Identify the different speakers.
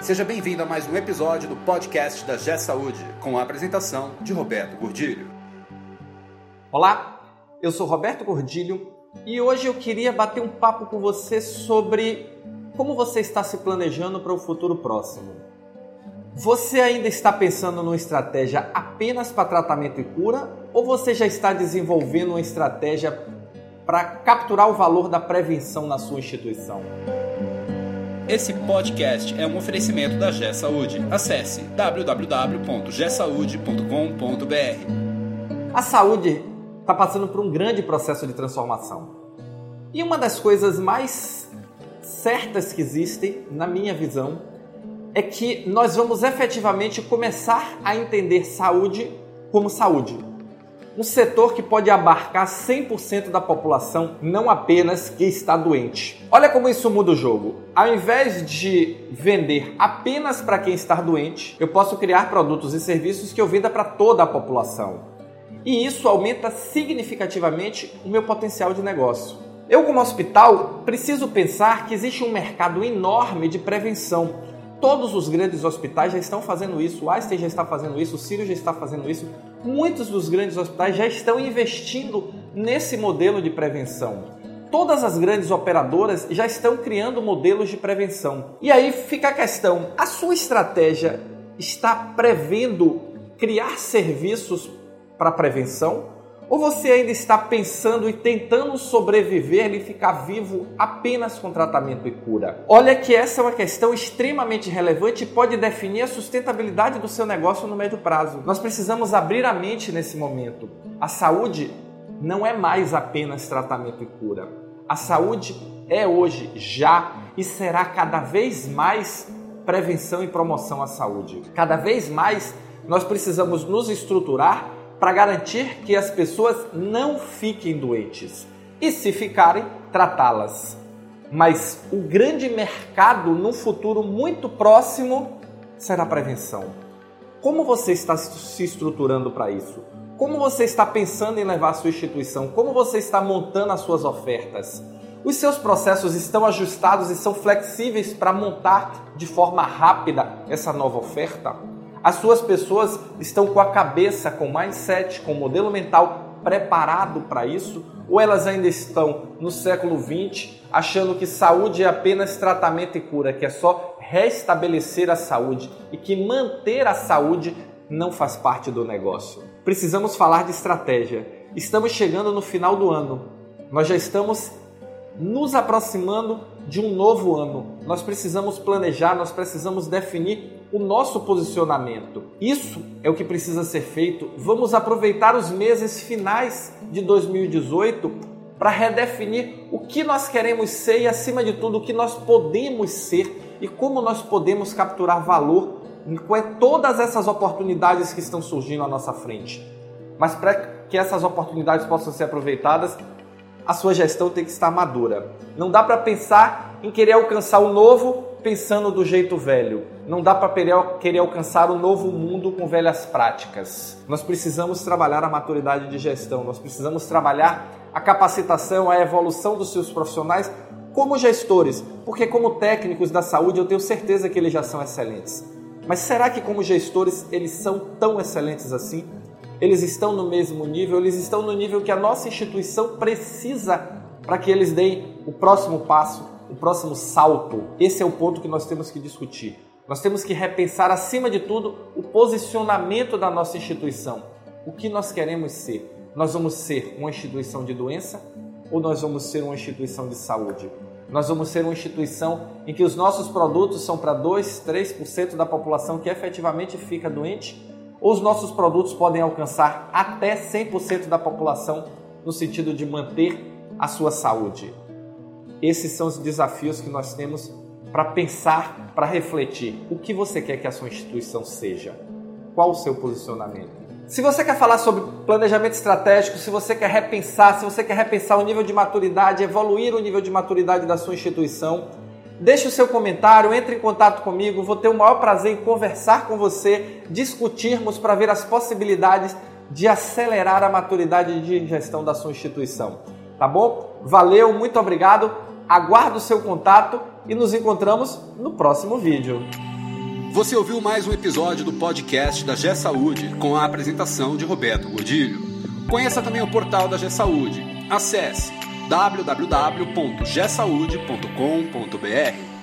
Speaker 1: Seja bem-vindo a mais um episódio do podcast da G Saúde, com a apresentação de Roberto Gordilho.
Speaker 2: Olá, eu sou Roberto Gordilho e hoje eu queria bater um papo com você sobre como você está se planejando para o futuro próximo. Você ainda está pensando numa estratégia apenas para tratamento e cura ou você já está desenvolvendo uma estratégia para capturar o valor da prevenção na sua instituição?
Speaker 1: Esse podcast é um oferecimento da G Saúde. Acesse www.gsaude.com.br.
Speaker 2: A saúde está passando por um grande processo de transformação. E uma das coisas mais certas que existem, na minha visão, é que nós vamos efetivamente começar a entender saúde como saúde um setor que pode abarcar 100% da população, não apenas que está doente. Olha como isso muda o jogo. Ao invés de vender apenas para quem está doente, eu posso criar produtos e serviços que eu venda para toda a população. E isso aumenta significativamente o meu potencial de negócio. Eu, como hospital, preciso pensar que existe um mercado enorme de prevenção Todos os grandes hospitais já estão fazendo isso, o Einstein já está fazendo isso, o Sírio já está fazendo isso. Muitos dos grandes hospitais já estão investindo nesse modelo de prevenção. Todas as grandes operadoras já estão criando modelos de prevenção. E aí fica a questão: a sua estratégia está prevendo criar serviços para prevenção? Ou você ainda está pensando e tentando sobreviver e ficar vivo apenas com tratamento e cura? Olha que essa é uma questão extremamente relevante e pode definir a sustentabilidade do seu negócio no médio prazo. Nós precisamos abrir a mente nesse momento. A saúde não é mais apenas tratamento e cura. A saúde é hoje, já e será cada vez mais prevenção e promoção à saúde. Cada vez mais nós precisamos nos estruturar para garantir que as pessoas não fiquem doentes e, se ficarem, tratá-las. Mas o grande mercado no futuro muito próximo será prevenção. Como você está se estruturando para isso? Como você está pensando em levar a sua instituição? Como você está montando as suas ofertas? Os seus processos estão ajustados e são flexíveis para montar de forma rápida essa nova oferta? As suas pessoas estão com a cabeça, com mindset, com o modelo mental preparado para isso? Ou elas ainda estão no século 20 achando que saúde é apenas tratamento e cura, que é só restabelecer a saúde e que manter a saúde não faz parte do negócio? Precisamos falar de estratégia. Estamos chegando no final do ano. Nós já estamos nos aproximando de um novo ano. Nós precisamos planejar, nós precisamos definir o nosso posicionamento. Isso é o que precisa ser feito. Vamos aproveitar os meses finais de 2018 para redefinir o que nós queremos ser e, acima de tudo, o que nós podemos ser e como nós podemos capturar valor com todas essas oportunidades que estão surgindo à nossa frente. Mas para que essas oportunidades possam ser aproveitadas, a sua gestão tem que estar madura. Não dá para pensar em querer alcançar o novo pensando do jeito velho. Não dá para querer alcançar o novo mundo com velhas práticas. Nós precisamos trabalhar a maturidade de gestão, nós precisamos trabalhar a capacitação, a evolução dos seus profissionais como gestores, porque como técnicos da saúde eu tenho certeza que eles já são excelentes. Mas será que como gestores eles são tão excelentes assim? Eles estão no mesmo nível, eles estão no nível que a nossa instituição precisa para que eles deem o próximo passo, o próximo salto. Esse é o ponto que nós temos que discutir. Nós temos que repensar, acima de tudo, o posicionamento da nossa instituição. O que nós queremos ser? Nós vamos ser uma instituição de doença ou nós vamos ser uma instituição de saúde? Nós vamos ser uma instituição em que os nossos produtos são para 2, 3% da população que efetivamente fica doente os nossos produtos podem alcançar até 100% da população no sentido de manter a sua saúde. Esses são os desafios que nós temos para pensar, para refletir. O que você quer que a sua instituição seja? Qual o seu posicionamento? Se você quer falar sobre planejamento estratégico, se você quer repensar, se você quer repensar o nível de maturidade, evoluir o nível de maturidade da sua instituição, Deixe o seu comentário, entre em contato comigo, vou ter o maior prazer em conversar com você, discutirmos para ver as possibilidades de acelerar a maturidade de gestão da sua instituição. Tá bom? Valeu, muito obrigado, aguardo o seu contato e nos encontramos no próximo vídeo.
Speaker 1: Você ouviu mais um episódio do podcast da G Saúde com a apresentação de Roberto Godilho. Conheça também o portal da G Saúde. Acesse www.gsaude.com.br